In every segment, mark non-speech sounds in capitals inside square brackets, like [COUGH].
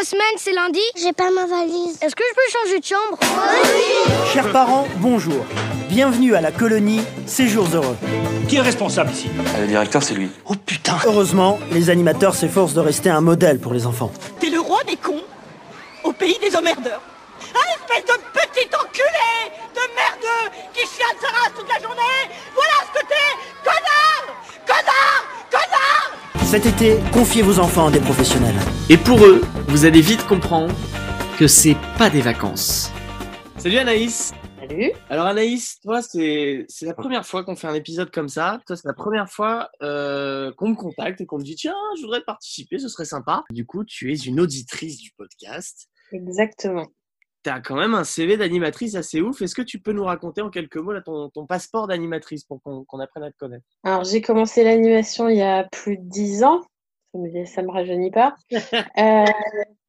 trois semaines, c'est lundi J'ai pas ma valise. Est-ce que je peux changer de chambre Chers parents, bonjour. Bienvenue à la colonie Séjours Heureux. Qui est responsable ici? Le directeur, c'est lui. Oh putain Heureusement, les animateurs s'efforcent de rester un modèle pour les enfants. T'es le roi des cons au pays des emmerdeurs. Un espèce de petit enculé de merdeux qui chiale sa race toute la journée. Voilà ce que t'es, Cet été, confiez vos enfants à des professionnels. Et pour eux, vous allez vite comprendre que c'est pas des vacances. Salut Anaïs Salut. Alors Anaïs, toi c'est c'est la première fois qu'on fait un épisode comme ça. Toi c'est la première fois euh, qu'on me contacte et qu'on me dit tiens je voudrais participer, ce serait sympa. Du coup tu es une auditrice du podcast. Exactement. Tu as quand même un CV d'animatrice assez ouf. Est-ce que tu peux nous raconter en quelques mots là, ton, ton passeport d'animatrice pour qu'on apprenne à te connaître? Alors, j'ai commencé l'animation il y a plus de dix ans. Ça me, ça me rajeunit pas. [LAUGHS] Euh,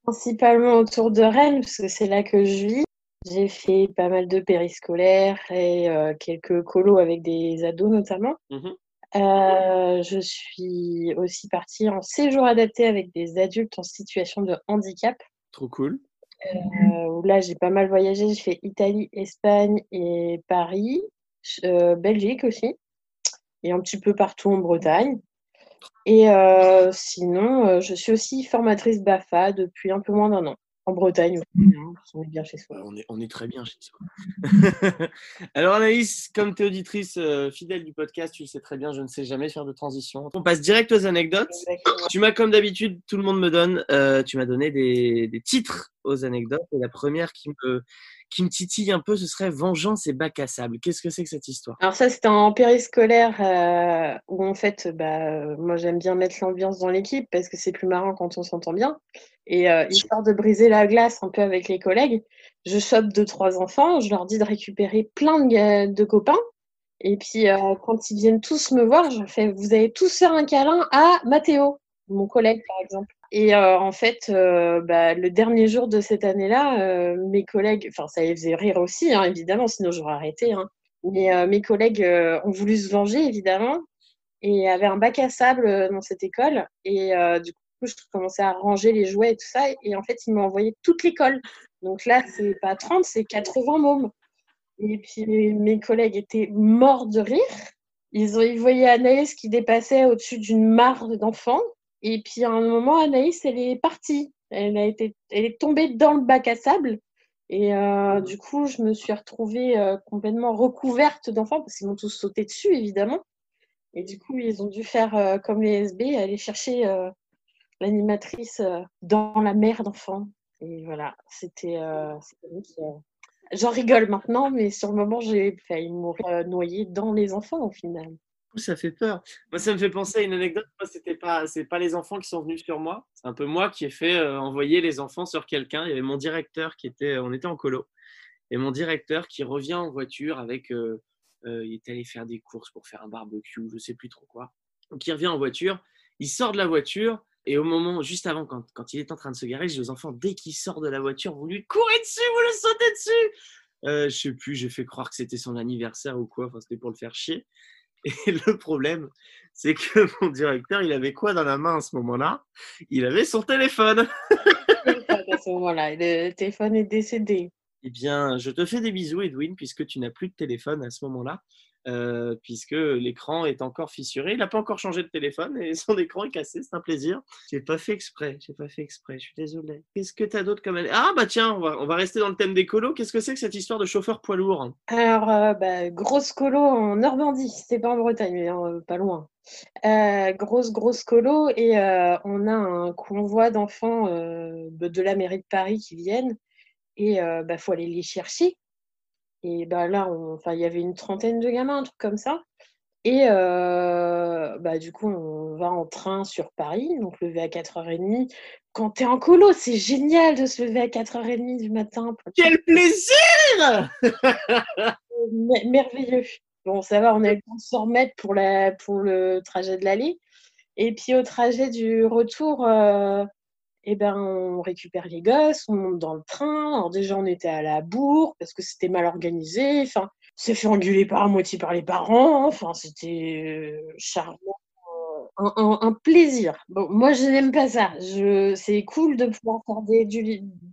principalement autour de Rennes, parce que c'est là que je vis. J'ai fait pas mal de périscolaires et euh, quelques colos avec des ados notamment. Mhm. Euh, je suis aussi partie en séjour adapté avec des adultes en situation de handicap. Trop cool. Euh, où là, j'ai pas mal voyagé. J'ai fait Italie, Espagne et Paris, euh, Belgique aussi, et un petit peu partout en Bretagne. Et euh, sinon, euh, je suis aussi formatrice BAFA depuis un peu moins d'un an. En Bretagne aussi, hein, parce qu'on est bien chez soi. On, est, on est très bien chez soi. [LAUGHS] Alors Anaïs, comme tu es auditrice euh, fidèle du podcast, tu le sais très bien, je ne sais jamais faire de transition. On passe direct aux anecdotes. Exactement. Tu m'as, comme d'habitude, tout le monde me donne, tu m'as donné des, des titres aux anecdotes. Et la première qui me, qui titille un peu, ce serait Vengeance et bac à sable. Qu'est-ce que c'est que cette histoire? Alors ça, c'était en périscolaire euh, où en fait, bah, moi j'aime bien mettre l'ambiance dans l'équipe parce que c'est plus marrant quand on s'entend bien. Et euh, histoire de briser la glace un peu avec les collègues, je chope deux trois enfants, je leur dis de récupérer plein de copains. Et puis euh, quand ils viennent tous me voir, je fais vous allez tous faire un câlin à Mathéo, mon collègue par exemple. Et euh, en fait, euh, bah, le dernier jour de cette année-là, euh, mes collègues, enfin ça les faisait rire aussi, hein, évidemment, sinon j'aurais arrêté. Hein. Mais euh, mes collègues euh, ont voulu se venger, évidemment, et avaient un bac à sable euh, dans cette école. Et du coup, je commençais à ranger les jouets et tout ça. Et en fait, ils m'ont envoyé toute l'école. Donc là, c'est pas 30, c'est 80 mômes. Et puis mes collègues étaient morts de rire. Ils, ont, ils voyaient Anaïs qui dépassait au-dessus d'une mare d'enfants. Et puis à un moment, Anaïs, elle est partie. Elle, a été, elle est tombée dans le bac à sable. Et euh, du coup, je me suis retrouvée euh, complètement recouverte d'enfants parce qu'ils m'ont tous sauté dessus, évidemment. Et du coup, ils ont dû faire euh, comme les SB, aller chercher l'animatrice dans la mer d'enfants. Et voilà, c'était. J'en rigole maintenant, mais sur le moment, j'ai failli mourir noyée dans les enfants au final. Ça fait peur. Moi, ça me fait penser à une anecdote. Moi, c'était pas, c'est pas les enfants qui sont venus sur moi. C'est un peu moi qui ai fait euh, envoyer les enfants sur quelqu'un. Il y avait mon directeur qui était, on était en colo, et mon directeur qui revient en voiture avec, euh, euh, il était allé faire des courses pour faire un barbecue, je sais plus trop quoi. Donc il revient en voiture, il sort de la voiture. Et au moment, juste avant, quand, quand il est en train de se garer, je dis aux enfants, dès qu'il sort de la voiture, vous lui courez dessus, vous le sautez dessus. Euh, je sais plus, j'ai fait croire que c'était son anniversaire ou quoi, enfin c'était pour le faire chier. [LAUGHS] Et le problème, c'est que [LAUGHS] mon directeur, il avait quoi dans la main à ce moment-là? Il avait son téléphone. [LAUGHS] à ce moment-là, le téléphone est décédé. Eh bien, je te fais des bisous, Edwin, puisque tu n'as plus de téléphone à ce moment-là, euh, puisque l'écran est encore fissuré. Il n'a pas encore changé de téléphone et [LAUGHS] son écran est cassé. C'est un plaisir. J'ai pas fait exprès. J'ai pas fait exprès. Je suis désolé. Qu'est-ce que tu as d'autre comme Ah bah tiens, on va, on va rester dans le thème des colos. Qu'est-ce que c'est que cette histoire de chauffeur poids lourd? Alors, euh, bah, grosse colo en Normandie, c'était pas en Bretagne, mais euh, pas loin. Euh, grosse, grosse colo, et euh, on a un convoi d'enfants euh, de de la mairie de Paris qui viennent, et il bah, faut aller les chercher. Et bah, là, on- enfin, il y avait une trentaine de gamins, un truc comme ça. Et euh, bah, du coup, on va en train sur Paris, donc lever à 4h30. Quand tu es en colo, c'est génial de se lever à 4h30 du matin. pour- Quel plaisir Mer- merveilleux. Bon, ça va, on a eu le temps de s'en remettre pour, la, pour le trajet de l'aller. Et puis au trajet du retour, euh, eh ben, on récupère les gosses, on monte dans le train. Alors déjà, on était à la bourre parce que c'était mal organisé. Enfin, on fait engueuler par moitié par les parents. Enfin, c'était euh, charmant. un, plaisir. Bon, moi, je n'aime pas ça. Je, c'est cool de pouvoir faire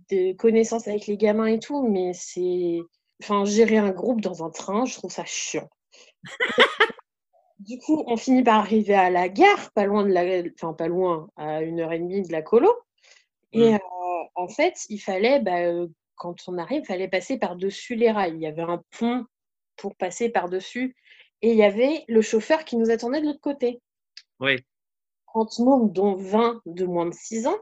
des connaissances avec les gamins et tout, mais c'est. Enfin, gérer un groupe dans un train, je trouve ça chiant. Du coup, on finit par arriver à la gare, pas loin de la, enfin pas loin, à une heure et demie de la colo. Et Mm. euh, en fait, il fallait, bah, quand on arrive, il fallait passer par-dessus les rails. Il y avait un pont pour passer par-dessus, et il y avait le chauffeur qui nous attendait de l'autre côté. Oui. 30 mômes, dont 20 de moins de 6 ans.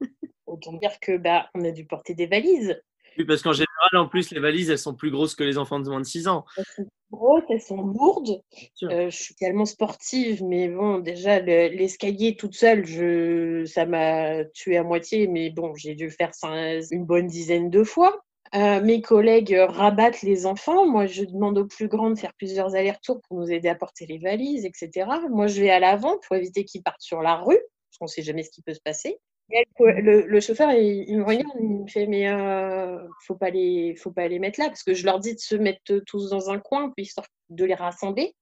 [LAUGHS] Autant dire que bah, on a dû porter des valises. Oui, parce qu'en général, en plus, les valises, elles sont plus grosses que les enfants de moins de 6 ans. Elles sont grosses, elles sont lourdes. Euh, je suis tellement sportive, mais bon, déjà, le- l'escalier toute seule, je... ça m'a tué à moitié, mais bon, j'ai dû faire cin- une bonne dizaine de fois. Euh, mes collègues rabattent les enfants. Moi, je demande aux plus grands de faire plusieurs allers-retours pour nous aider à porter les valises, etc. Moi, je vais à l'avant pour éviter qu'ils partent sur la rue, parce qu'on ne sait jamais ce qui peut se passer. Et le, le- le chauffeur, il, il me regarde, il me fait Mais euh, faut pas les, faut pas les mettre là, parce que je leur dis de se mettre tous dans un coin, puis histoire de les rassembler.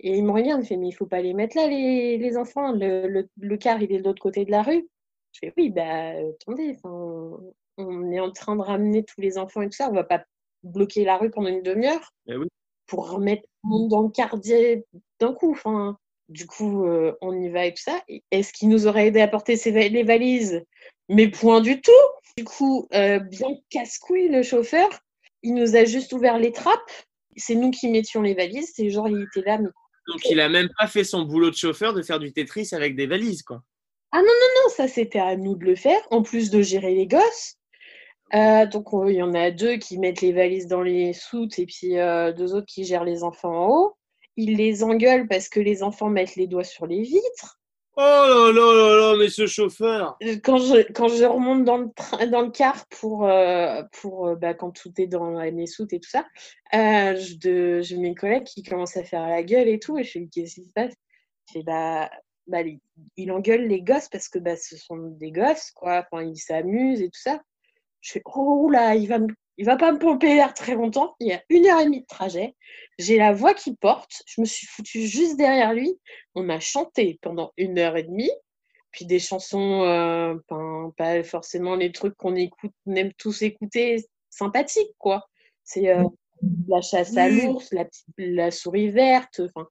Et il me regarde, il fait Mais il faut pas les mettre là, les, les enfants. Le, le, le car, il est de l'autre côté de la rue. Je fais Oui, bah attendez, enfin, on est en train de ramener tous les enfants et tout ça, on va pas bloquer la rue pendant une demi-heure Eh oui. pour remettre tout le monde dans le quartier d'un coup. Enfin, du coup, euh, on y va et tout ça. Est-ce qu'il nous aurait aidé à porter va- les valises? Mais point du tout. Du coup, euh, bien casse-couille le chauffeur. Il nous a juste ouvert les trappes. C'est nous qui mettions les valises. C'est genre, il était là. Mais... Donc, il a même pas fait son boulot de chauffeur de faire du Tetris avec des valises, quoi. Non, ça, c'était à nous de le faire, en plus de gérer les gosses. Euh, donc, on- il y en a deux qui mettent les valises dans les soutes et puis euh, deux autres qui gèrent les enfants en haut. Ils les engueulent parce que les enfants mettent les doigts sur les vitres. Oh là là là là, mais ce chauffeur Quand je, quand je remonte dans le, train, dans le car pour, euh, pour euh, bah, quand tout est dans les soutes et tout ça, euh, j'ai mes collègues qui commencent à faire la gueule et tout. Et je fais Qu'est-ce qui se passe? Je fais Bah, bah, il engueule les gosses parce que bah, ce sont des gosses, quoi. Enfin, ils s'amusent et tout ça. Je fais Oh là, il va, me- il va pas me pomper l'air très longtemps. Il y a une heure et demie de trajet. J'ai la voix qui porte. Je me suis foutue juste derrière lui. On a chanté pendant une heure et demie. Puis des chansons, euh, ben, pas forcément les trucs qu'on écoute, on aime tous écouter, sympathiques, quoi. C'est euh, la chasse à l'ours, la souris verte, enfin,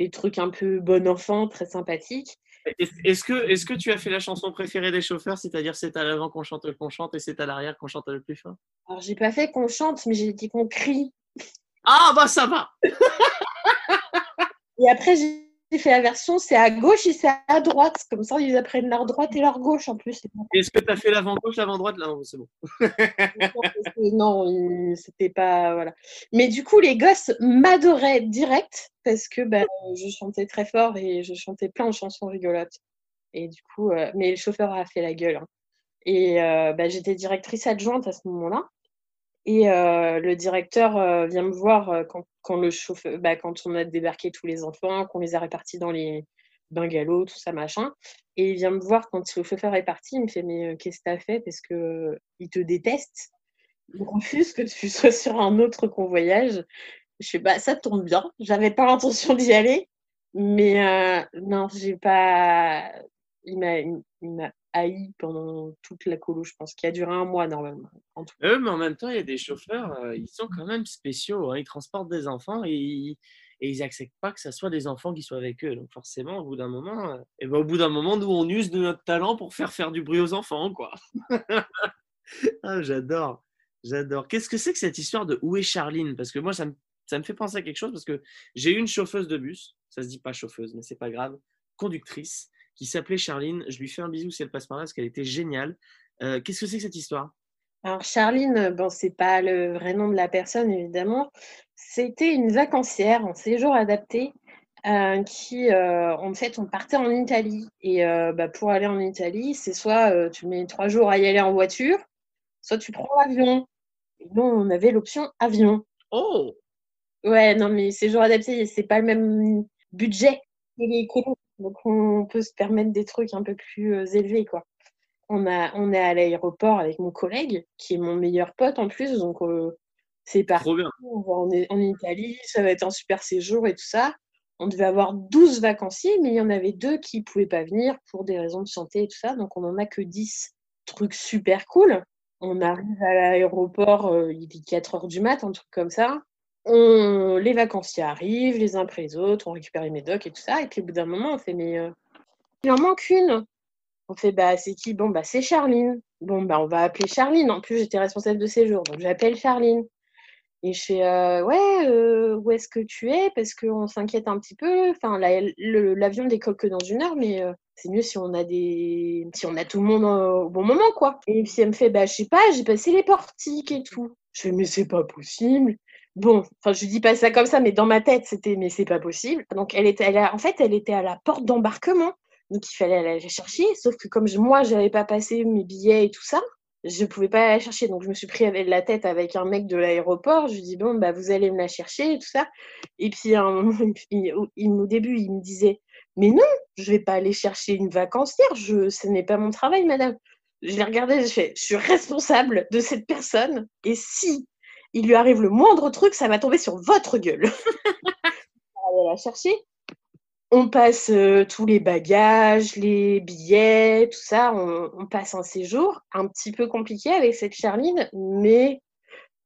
des trucs un peu bon enfant, très sympathiques. Est- Est-ce que, est que tu as fait la chanson préférée des chauffeurs, c'est-à-dire c'est à l'avant qu'on chante, qu'on chante et c'est à l'arrière qu'on chante le plus fort? Alors, j'ai pas fait qu'on chante, mais j'ai dit qu'on crie. Ah bah ça va Et après, j'ai fait la version, c'est à gauche et c'est à droite. Comme ça, ils apprennent leur droite et leur gauche en plus. Est-ce que tu as fait l'avant gauche, l'avant droite Là, non, c'est bon. [LAUGHS] non, c'était pas. Voilà. Mais du coup, les gosses m'adoraient direct parce que bah, je chantais très fort et je chantais plein de chansons rigolotes. Et du coup, euh, mais le chauffeur a fait la gueule. hein. Et euh, bah, j'étais directrice adjointe à ce moment-là. Et euh, le directeur euh, vient me voir euh, quand, quand, le chauffeur, bah, quand on a débarqué tous les enfants, qu'on les a répartis dans les bungalows, tout ça, machin. Et il vient me voir quand le chauffeur est parti. Il me fait Mais qu'est-ce que tu as fait? Parce qu'il il te déteste. Il refuse que tu [LAUGHS] sois sur un autre convoyage. Je fais Bah, ça tombe bien. J'avais pas l'intention d'y aller. Mais euh, non, j'ai pas. Il m'a haï pendant toute la colo, je pense, qui a duré un mois normalement. En. Eux, mais en même temps, il y a des chauffeurs, euh, ils sont quand même spéciaux. hein. Ils transportent des enfants et ils, et acceptent pas que ce soit des enfants qui soient avec eux. Donc forcément, au bout d'un moment, euh, ben, au bout d'un moment, nous, on use de notre talent pour faire faire du bruit aux enfants, quoi. [LAUGHS] ah, j'adore, j'adore. Qu'est-ce que c'est que cette histoire de où est Charline? Parce que moi, ça me, fait penser à quelque chose parce que j'ai une chauffeuse de bus, ça se dit pas chauffeuse, mais c'est pas grave, conductrice, qui s'appelait Charline. Je lui fais un bisou si elle passe par là parce qu'elle était géniale. Euh, Qu'est-ce que c'est que cette histoire? Alors, Charline, bon, c'est pas le vrai nom de la personne, évidemment. C'était une vacancière en séjour adapté euh, qui, euh, en fait, on partait en Italie. Et euh, bah, pour aller en Italie, c'est soit euh, tu mets trois jours à y aller en voiture, soit tu prends l'avion. Et nous, on avait l'option avion. Oh Ouais, non, mais séjour adapté, c'est pas le même budget que les. Donc, on peut se permettre des trucs un peu plus euh, élevés, quoi. On, a, on est à l'aéroport avec mon collègue, qui est mon meilleur pote en plus. Donc, euh, c'est parti. Trop bien. On va en, en Italie, ça va être un super séjour et tout ça. On devait avoir 12 vacanciers, mais il y en avait deux qui ne pouvaient pas venir pour des raisons de santé et tout ça, donc on n'en a que 10. Truc super cool. On arrive à l'aéroport, euh, il est 4 heures du mat, un truc comme ça. On... Les vacanciers arrivent, les uns après les autres, on récupère les médocs et tout ça. Et puis au bout d'un moment, on fait, mais euh, il en manque une. On fait, bah c'est qui? Bon, bah c'est Charline. Bon, bah on va appeler Charline. En plus, j'étais responsable de séjour, donc j'appelle Charline. Et je fais, euh, ouais, euh, où est-ce que tu es? Parce qu'on s'inquiète un petit peu. Enfin, l'avion décolle que dans une heure, mais c'est mieux si on a des, si on a tout le monde au bon moment, quoi. Et puis elle me fait, bah je sais pas, j'ai passé les portiques et tout. Je fais, mais c'est pas possible. Bon, enfin, je dis pas ça comme ça, mais dans ma tête, c'était, mais c'est pas possible. Donc, elle était, en fait, elle était à la porte d'embarquement. Donc, il fallait aller la chercher. Sauf que comme je, moi, j'avais pas passé mes billets et tout ça, je pouvais pas la chercher. Donc, je me suis pris avec la tête avec un mec de l'aéroport. Je lui dis, bon, bah, vous allez me la chercher et tout ça. Et puis, [LAUGHS] au début, il me disait, mais non, je vais pas aller chercher une vacancière. Ce n'est pas mon travail, madame. Je l'ai regardé, je fais, je suis responsable de cette personne. Et si il lui arrive le moindre truc, ça va tomber sur votre gueule. [LAUGHS] on va la chercher. On passe euh, tous les bagages, les billets, tout ça. On, passe un séjour un petit peu compliqué avec cette Charline, mais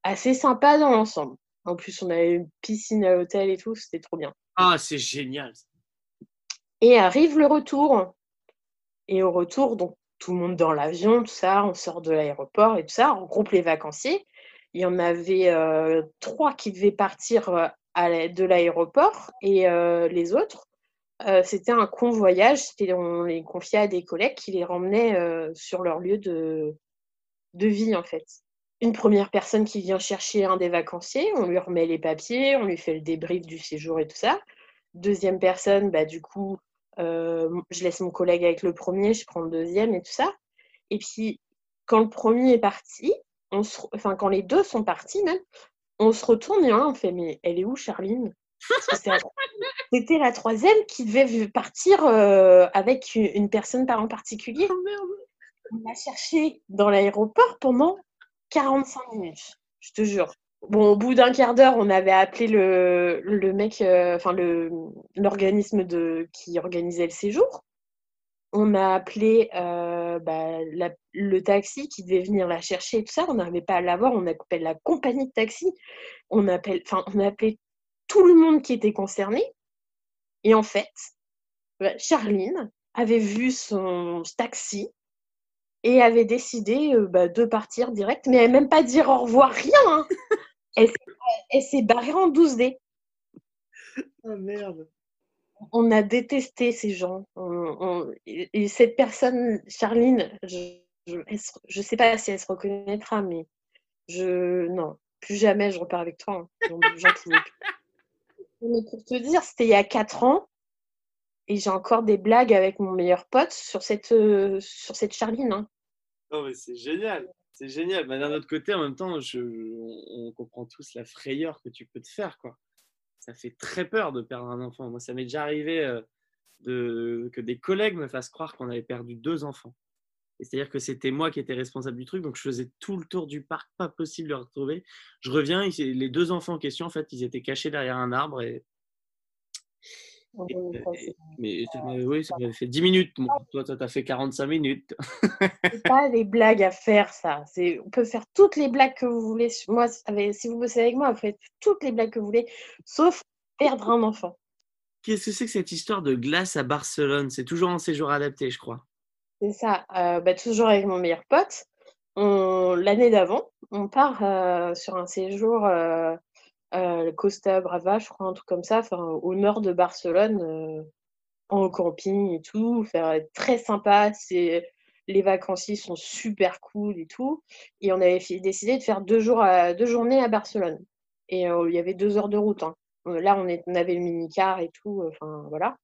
assez sympa dans l'ensemble. En plus, on avait une piscine à l'hôtel et tout, c'était trop bien. Ah, c'est génial. Et arrive le retour. Et au retour, donc tout le monde dans l'avion, tout ça, on sort de l'aéroport et tout ça, on groupe les vacanciers. Il y en avait euh, trois qui devaient partir euh, de l'aéroport et euh, les autres, c'était un convoyage. On les confiait à des collègues qui les ramenaient sur leur lieu de, de vie, en fait. Une première personne qui vient chercher un des vacanciers, on lui remet les papiers, on lui fait le débrief du séjour et tout ça. Deuxième personne, bah, du coup, je laisse mon collègue avec le premier, je prends le deuxième et tout ça. Et puis, quand le premier est parti, enfin, quand les deux sont partis même, on se retourne et on fait Mais elle est où, Charline? [LAUGHS] C'était la troisième qui devait partir euh, avec une personne par en particulier. Oh, on l'a cherché dans l'aéroport pendant 45 minutes, je te jure. Bon, au bout d'un quart d'heure, on avait appelé le, le mec, euh, enfin l'organisme qui organisait le séjour on a appelé euh, bah, le taxi qui devait venir la chercher et tout ça. On n'arrivait pas à l'avoir. On appelle la compagnie de taxi. On, appelle, on a appelé tout le monde qui était concerné. Et en fait, bah, Charline avait vu son taxi et avait décidé euh, bah, de partir direct, mais elle même pas dire au revoir, rien. Hein. [LAUGHS] elle, s'est barrée en 12D. Oh merde on a détesté ces gens. et cette personne, Charline, je ne sais pas si elle se reconnaîtra, mais je non, plus jamais je repars avec toi. Hein. [LAUGHS] Mais pour te dire, c'était il y a 4 ans et j'ai encore des blagues avec mon meilleur pote sur cette, euh, sur cette Charline. Hein. Non, mais c'est génial. C'est génial. Mais d'un autre côté, en même temps, je, on, on, comprend tous la frayeur que tu peux te faire. quoi ça fait très peur de perdre un enfant. Moi, ça m'est déjà arrivé euh, de, que des collègues me fassent croire qu'on avait perdu deux enfants. C'est-à-dire que c'était moi qui étais responsable du truc, donc je faisais tout le tour du parc, pas possible de les retrouver. Je reviens, les deux enfants en question, en fait, ils étaient cachés derrière un arbre et, mais oui, ça m'avait fait 10 minutes. Toi, tu as fait 45 minutes. [LAUGHS] c'est pas des blagues à faire, ça. On peut faire toutes les blagues que vous voulez. Moi, si vous bossez avec moi, vous faites toutes les blagues que vous voulez, sauf perdre un enfant. Qu'est-ce que c'est que cette histoire de glace à Barcelone? C'est toujours un séjour adapté, je crois. C'est ça. Euh, bah, toujours avec mon meilleur pote. L'année d'avant, on part euh, sur un séjour. Euh, euh, Costa Brava, je crois, un truc comme ça, au nord de Barcelone, euh, en camping et tout. Faire très sympa. C'est les vacanciers sont super cool et tout. Et on avait décidé de faire deux, jours deux journées à Barcelone. Et euh, il y avait deux heures de route. Hein. Là, on, est, avait le mini-car et tout. Enfin, voilà.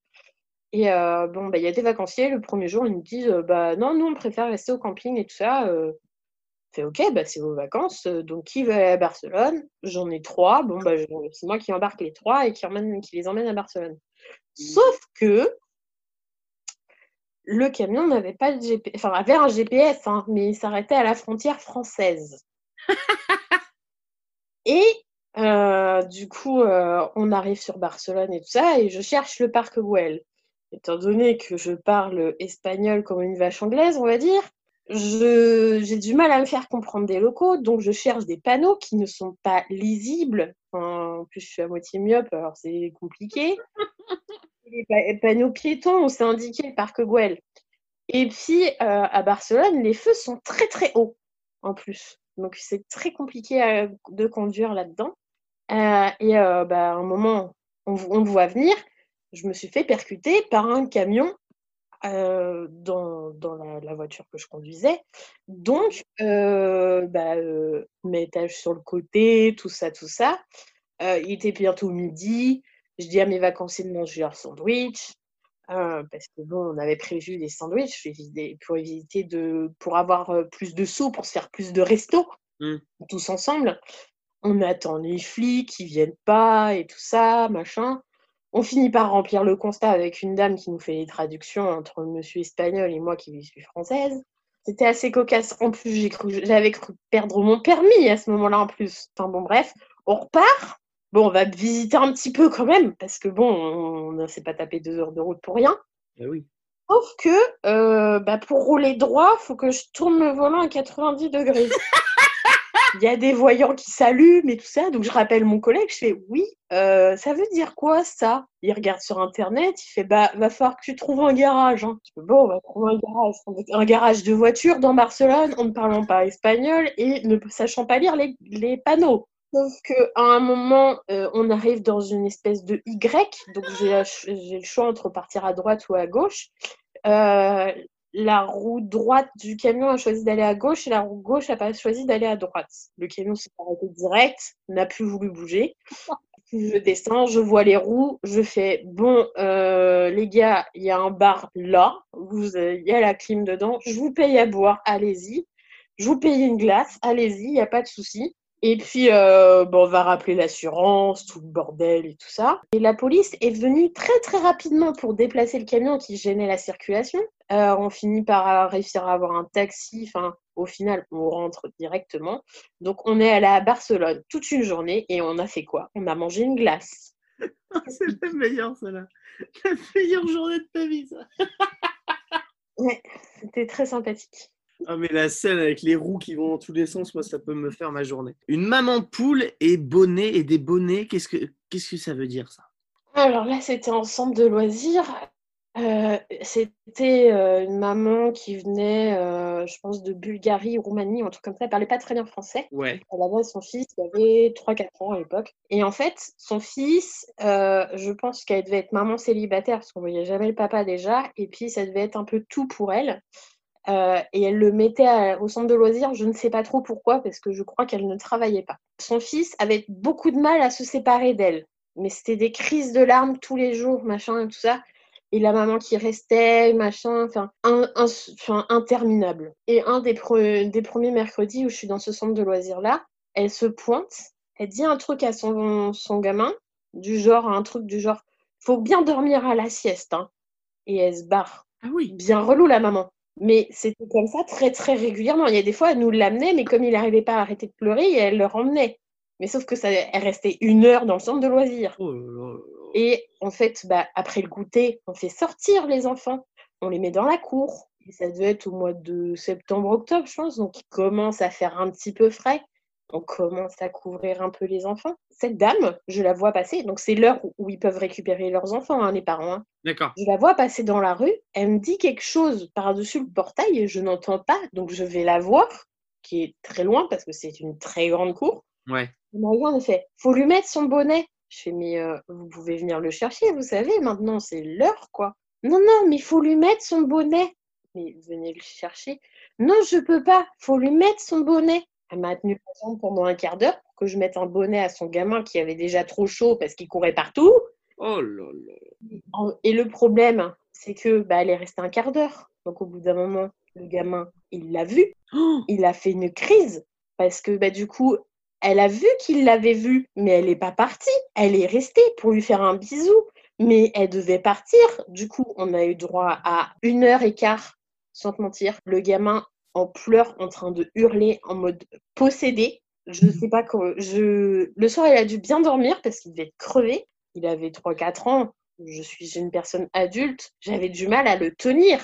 Et bon, bah, il y a des vacanciers. Le premier jour, ils nous disent bah, non, nous, on préfère rester au camping et tout ça fait ok, bah, c'est vos vacances, euh, donc qui veut aller à Barcelone? J'en ai trois, bon bah c'est moi qui embarque les trois et qui, qui les emmène à Barcelone. Mmh. Sauf que le camion n'avait pas de GPS, enfin avait un GPS, hein, mais il s'arrêtait à la frontière française. [LAUGHS] et Euh, du coup, euh, on arrive sur Barcelone et tout ça, et je cherche le parc Güell. Étant donné que je parle espagnol comme une vache anglaise, on va dire, j'ai du mal à me faire comprendre des locaux, donc je cherche des panneaux qui ne sont pas lisibles. Enfin, en plus, je suis à moitié myope, alors c'est compliqué. [LAUGHS] Les pa- panneaux piétons c'est indiqué le parc Güell. Et puis, euh, à Barcelone, les feux sont très très hauts en plus. Donc, c'est très compliqué à- de conduire là-dedans. Euh, et euh, bah, à un moment, on, on me voit venir, je me suis fait percuter par un camion euh, dans, dans la, la voiture que je conduisais. Donc, euh, bah, euh, mettage sur le côté, tout ça, tout ça. Euh, il était bientôt midi. Je dis à mes vacanciers de manger leur sandwich. parce que bon, on avait prévu des sandwichs pour éviter de, pour avoir plus de sous, pour se faire plus de restos, Mm. tous ensemble. On attend les flics qui viennent pas et tout ça, machin. On finit par remplir le constat avec une dame qui nous fait les traductions entre monsieur espagnol et moi qui suis française. C'était assez cocasse. En plus, j'ai cru, j'avais cru perdre mon permis à ce moment-là en plus. Enfin bon, bref, on repart. Bon, on va visiter un petit peu quand même, parce que bon, on ne s'est pas tapé deux heures de route pour rien. Ah oui. Sauf que euh, bah, pour rouler droit, faut que je tourne le volant à 90 degrés. [LAUGHS] Il y a des voyants qui s'allument et tout ça, donc je rappelle mon collègue, je fais oui, euh, ça veut dire quoi ça? Il regarde sur internet, il fait bah va falloir que tu trouves un garage. Hein. Je fais, bon, on va trouver un garage. Un garage de voiture dans Barcelone en ne parlant pas espagnol et ne sachant pas lire les, les panneaux. Sauf qu'à un moment, euh, on arrive dans une espèce de Y, donc j'ai le choix entre partir à droite ou à gauche. Euh, la roue droite du camion a choisi d'aller à gauche et la roue gauche a pas choisi d'aller à droite. Le camion s'est arrêté direct, n'a plus voulu bouger. Je descends, je vois les roues, je fais bon, euh, les gars, il y a un bar là, euh, il y a la clim dedans, je vous paye à boire, allez-y. Je vous paye une glace, allez-y, il n'y a pas de souci. Et puis, euh, bon, on va rappeler l'assurance, tout le bordel et tout ça. Et la police est venue très très rapidement pour déplacer le camion qui gênait la circulation. Euh, on finit par réussir à avoir un taxi. Enfin, au final, on rentre directement. Donc, on est allé à Barcelone toute une journée et on a fait quoi? On a mangé une glace. [LAUGHS] C'est la meilleure, celle-là. La meilleure journée de ta vie, ça. [LAUGHS] Ouais, c'était très sympathique. Ah, mais la scène avec les roues qui vont dans tous les sens, moi, ça peut me faire ma journée. Une maman poule et bonnet et des bonnets, qu'est-ce que, qu'est-ce que ça veut dire, ça? Alors là, c'était un centre de loisirs. Euh, c'était euh, une maman qui venait, euh, je pense, de Bulgarie, Roumanie, un truc comme ça. Elle parlait pas très bien français. Ouais. Elle avait son fils qui avait 3-4 ans à l'époque. Et en fait, son fils, je pense qu'elle devait être maman célibataire parce qu'on voyait jamais le papa déjà. Et puis, ça devait être un peu tout pour elle. Euh, et elle le mettait à- au centre de loisirs, je ne sais pas trop pourquoi, parce que je crois qu'elle ne travaillait pas. Son fils avait beaucoup de mal à se séparer d'elle. Mais c'était des crises de larmes tous les jours, machin, et tout ça. Et la maman qui restait, machin, enfin, un, un- enfin, interminable. Et un des, pre- des premiers mercredis où je suis dans ce centre de loisirs-là, elle se pointe, elle dit un truc à son, son gamin, du genre, un truc du genre, faut bien dormir à la sieste, hein. Et elle se barre. Ah oui. Bien relou, la maman. Mais c'était comme ça très, très régulièrement. Il y a des fois, elle nous l'amenait, mais comme il n'arrivait pas à arrêter de pleurer, elle le ramenait. Mais sauf que ça, elle restait une heure dans le centre de loisirs. Oh là là là. Et en fait, bah, après le goûter, on fait sortir les enfants. On les met dans la cour. Et ça devait être au mois de septembre-octobre, je pense. Donc, il commence à faire un petit peu frais. On commence à couvrir un peu les enfants. Cette dame, je la vois passer. Donc, c'est l'heure où- ils peuvent récupérer leurs enfants, hein, les parents. hein. D'accord. Je la vois passer dans la rue. Elle me dit quelque chose par-dessus le portail et je n'entends pas. Donc, je vais la voir, qui est très loin parce que c'est une très grande cour. Ouais. Elle me regarde et fait Faut lui mettre son bonnet. Je fais Mais euh, vous pouvez venir le chercher, vous savez, maintenant c'est l'heure, quoi. Non, non, mais il faut lui mettre son bonnet. Mais venez le chercher. Non, je peux pas. faut lui mettre son bonnet. Elle m'a tenu pendant un quart d'heure pour que je mette un bonnet à son gamin qui avait déjà trop chaud parce qu'il courait partout. Oh là là. Et le problème, c'est que bah, elle est restée un quart d'heure. Donc au bout d'un moment, le gamin, il l'a vu, Oh, il a fait une crise parce que bah, du coup, elle a vu qu'il l'avait vu, mais elle n'est pas partie. Elle est restée pour lui faire un bisou, mais elle devait partir. Du coup, on a eu droit à une heure et quart, sans te mentir, le gamin en pleurs, en train de hurler en mode possédé. Je sais pas quoi. Je... Le soir, il a dû bien dormir parce qu'il devait être crevé. Il avait 3-4 ans. Je suis une personne adulte. J'avais du mal à le tenir.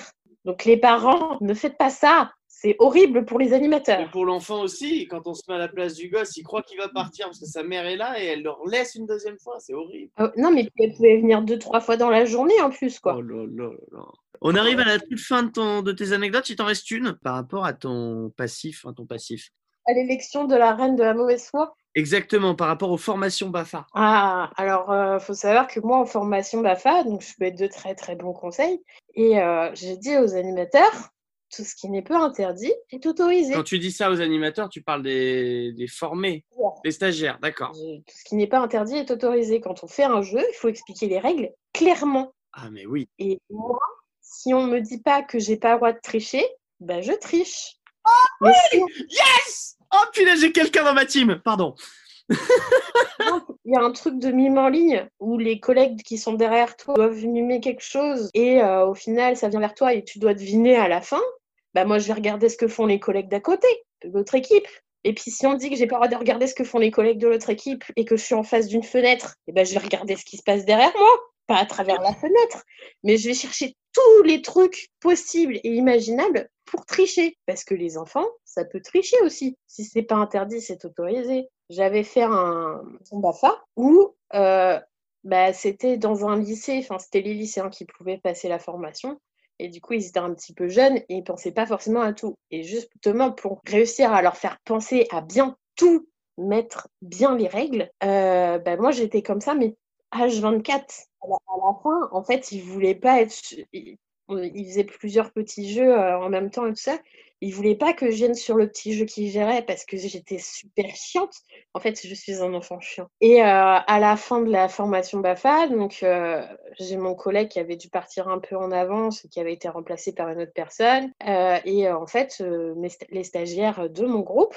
Donc les parents, ne faites pas ça. C'est horrible pour les Et animateurs. pour l'enfant aussi, quand on se met à la place du gosse, il croit qu'il va partir parce que sa mère est là et elle le laisse une deuxième fois. C'est horrible. Euh, non, mais elle pouvait venir deux, trois fois dans la journée en plus, quoi. Oh là là là là. On arrive à la toute fin de, ton, de tes anecdotes. Il t'en reste une par rapport à ton passif. hein, ton passif. À l'élection de la reine de la mauvaise foi. Exactement, par rapport aux formations BAFA. Ah, alors, il faut savoir que moi, en formation BAFA, donc je peux être de très très bons conseils. Et euh, j'ai dit aux animateurs, tout ce qui n'est pas interdit est autorisé. Quand tu dis ça aux animateurs, tu parles des, des formés, des stagiaires, d'accord. Tout ce qui n'est pas interdit est autorisé. Quand on fait un jeu, il faut expliquer les règles clairement. Ah, mais oui. Et moi, si on me dit pas que j'ai pas le droit de tricher, ben je triche. Mais si Yes Oh putain, j'ai quelqu'un dans ma team. Pardon. il y a un truc de mime en ligne où les collègues qui sont derrière toi doivent mimer quelque chose et euh, au final ça vient vers toi et tu dois deviner à la fin, bah moi je vais regarder ce que font les collègues d'à côté, de l'autre équipe. Et puis si on dit que j'ai pas le droit de regarder ce que font les collègues de l'autre équipe et que je suis en face d'une fenêtre, et ben je vais regarder ce qui se passe derrière moi, pas à travers la fenêtre, mais je vais chercher tous les trucs possibles et imaginables pour tricher. Parce que les enfants, ça peut tricher aussi. Si c'est pas interdit, c'est autorisé. J'avais fait un, un BAFA où euh, bah, c'était dans un lycée, enfin c'était les lycéens qui pouvaient passer la formation. Et du coup, ils étaient un petit peu jeunes et ils pensaient pas forcément à tout. Et justement, pour réussir à leur faire penser à bien tout mettre bien les règles, euh, bah, moi j'étais comme ça, mais H24. À la, fin, en fait, ils voulaient pas être. Ils, ils faisaient plusieurs petits jeux euh, en même temps et tout ça. Ils voulaient pas que je vienne sur le petit jeu qu'ils géraient parce que j'étais super chiante. En fait, je suis un enfant chiant. Et euh, à la fin de la formation BAFA, donc euh, j'ai mon collègue qui avait dû partir un peu en avance et qui avait été remplacé par une autre personne. Et en fait, les stagiaires de mon groupe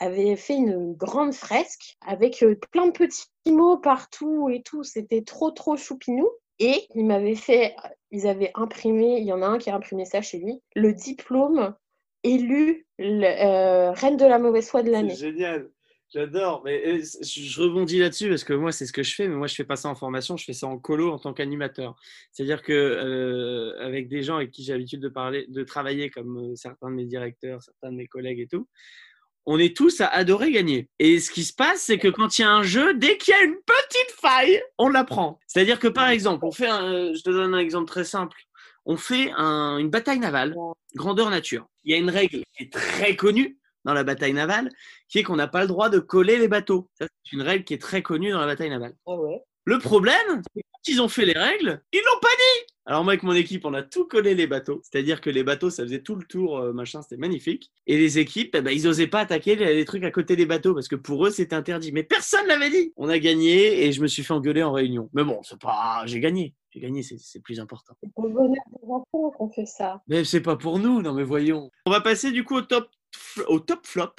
avaient fait une grande fresque avec euh, plein de petits mots partout et tout. C'était trop, trop choupinou. Et ils m'avaient fait, ils avaient imprimé, il y en a un qui a imprimé ça chez lui, le diplôme élu euh, reine de la mauvaise foi de l'année. génial. J'adore. Mais euh, je rebondis là-dessus parce que moi, c'est ce que je fais. Mais moi, je fais pas ça en formation. Je fais ça en colo en tant qu'animateur. C'est-à-dire que euh, avec des gens avec qui j'ai l'habitude de parler, de travailler, comme certains de mes directeurs, certains de mes collègues et tout, on est tous à adorer gagner. Et ce qui se passe, c'est que quand il y a un jeu, dès qu'il y a une petite faille, on la prend. C'est-à-dire que par exemple, on fait un, euh, je te donne un exemple très simple. On fait un- une bataille navale, grandeur nature. Il y a une règle qui est très connue dans la bataille navale, qui est qu'on n'a pas le droit de coller les bateaux. C'est une règle qui est très connue dans la bataille navale. Ah. Le problème, c'est quand ils ont fait les règles, ils l'ont pas dit. Alors moi avec mon équipe, on a tout collé les bateaux. C'est-à-dire que les bateaux, ça faisait tout le tour, euh, machin, c'était magnifique. Et les équipes, eh ben, ils osaient pas attaquer les, trucs à côté des bateaux parce que pour eux, c'était interdit. Mais personne l'avait dit. On a gagné et je me suis fait engueuler en réunion. Mais bon, c'est pas, j'ai gagné. J'ai gagné, c'est plus important. C'est pour le bonheur des enfants qu'on fait ça. Mais c'est pas pour nous, non mais voyons. On va passer du coup au top, au top flop.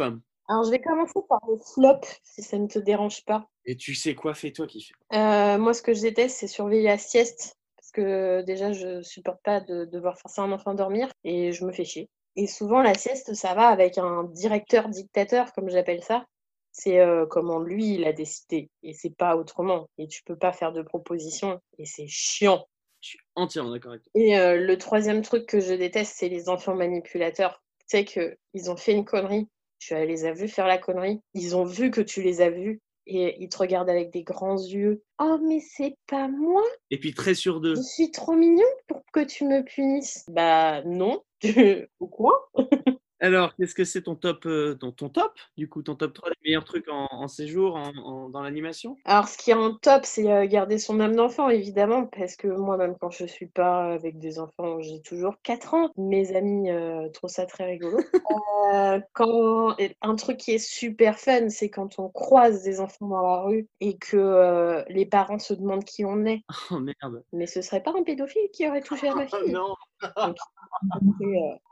Alors, je vais commencer par le flop, si ça ne te dérange pas. Et tu sais quoi, fais-toi kiffer. Euh, moi, ce que je déteste, c'est surveiller la sieste. Parce que déjà, je supporte pas de devoir forcer un enfant dormir et je me fais chier. Et souvent, la sieste, ça va avec un directeur dictateur, comme j'appelle ça. C'est euh, comment lui, il a décidé. Et c'est pas autrement. Et tu peux pas faire de propositions. Et c'est chiant. Je suis entièrement d'accord avec toi. Et euh, le troisième truc que je déteste, c'est les enfants manipulateurs. Tu sais qu'ils ont fait une connerie, tu les as vus faire la connerie, ils ont vu que tu les as vus et ils te regardent avec des grands yeux. Oh, mais c'est pas moi, Et puis très sur deux. je suis trop mignon pour que tu me punisses. Bah non, [LAUGHS] au coin. [LAUGHS] Alors, qu'est-ce que c'est ton top, euh, ton, ton top, du coup, ton top 3 des meilleurs trucs en, en séjour, en, en- dans l'animation? Alors, ce qui est en top, c'est euh, garder son âme d'enfant, évidemment, parce que moi-même, quand je suis pas avec des enfants, j'ai toujours 4 ans. Mes amis euh, trouvent ça très rigolo. Euh, quand... Un truc qui est super fun, c'est quand on croise des enfants dans la rue et que euh, les parents se demandent qui on est. [LAUGHS] Oh merde. Mais ce serait pas un pédophile qui aurait touché à ma [LAUGHS] fille? non. [LAUGHS]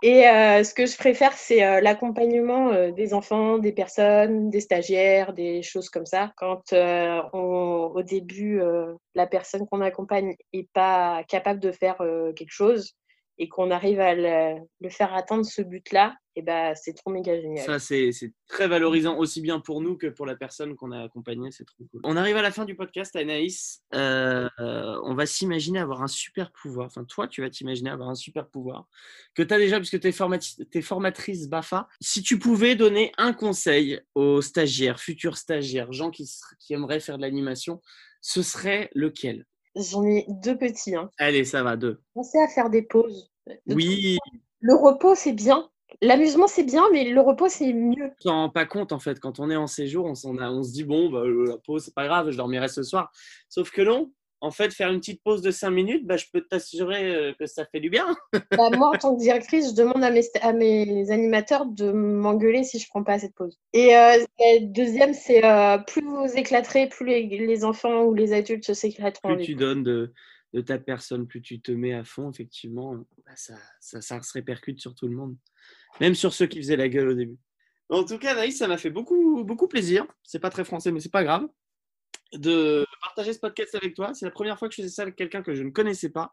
Et, euh, ce que je préfère, c'est euh, l'accompagnement euh, des enfants, des personnes, des stagiaires, des choses comme ça. Quand au début, la personne qu'on accompagne est pas capable de faire quelque chose et qu'on arrive à le, faire atteindre ce but-là, et ben c'est trop méga génial. Ça, c'est très valorisant aussi bien pour nous que pour la personne qu'on a accompagnée. C'est trop cool. On arrive à la fin du podcast, Anaïs. Euh, on va s'imaginer avoir un super pouvoir. Enfin, toi, tu vas t'imaginer avoir un super pouvoir que tu as déjà puisque tu es, formatrice BAFA. Si tu pouvais donner un conseil aux stagiaires, futurs stagiaires, gens qui aimeraient faire de l'animation, ce serait lequel? J'en ai deux petits. Hein. Allez, ça va, deux. Pensez à faire des pauses. De Oui, Le repos, c'est bien. L'amusement, c'est bien, mais le repos, c'est mieux. on s'en rend pas compte en fait. Quand on est en séjour, on, s'en a- on se dit bon, bah, la pause, c'est pas grave, je dormirai ce soir. Sauf que non, en fait, faire une petite pause de 5 minutes, bah, je peux t'assurer euh, que ça fait du bien. [LAUGHS] Bah, moi, en tant que directrice, je demande à mes, à mes animateurs de m'engueuler si je prends pas de pause. Et euh, la deuxième, c'est euh, plus vous éclaterez, plus les, les enfants ou les adultes se s'éclateront. Plus tu donnes de, de ta personne, plus tu te mets à fond, effectivement, bah, ça, ça, ça se répercute sur tout le monde. Même sur ceux qui faisaient la gueule au début. En tout cas, Anaïs, ça m'a fait beaucoup, beaucoup plaisir. C'est pas très français, mais c'est pas grave. De partager ce podcast avec toi. C'est la première fois que je faisais ça avec quelqu'un que je ne connaissais pas.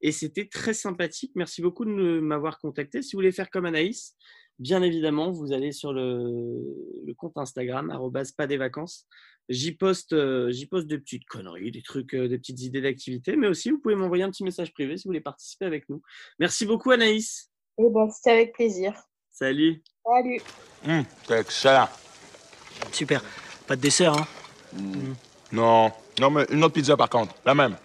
Et c'était très sympathique. Merci beaucoup de me- m'avoir contacté. Si vous voulez faire comme Anaïs, bien évidemment, vous allez sur le, le compte Instagram, pas des vacances. J'y poste, euh, j'y poste des petites conneries, des trucs, euh, des petites idées d'activité. Mais aussi, vous pouvez m'envoyer un petit message privé si vous voulez participer avec nous. Merci beaucoup, Anaïs. Et ben, c'était avec plaisir. Salut. Salut. C'est excellent. Super. Pas de dessert, hein? Non, non, mais une autre pizza par contre, la même.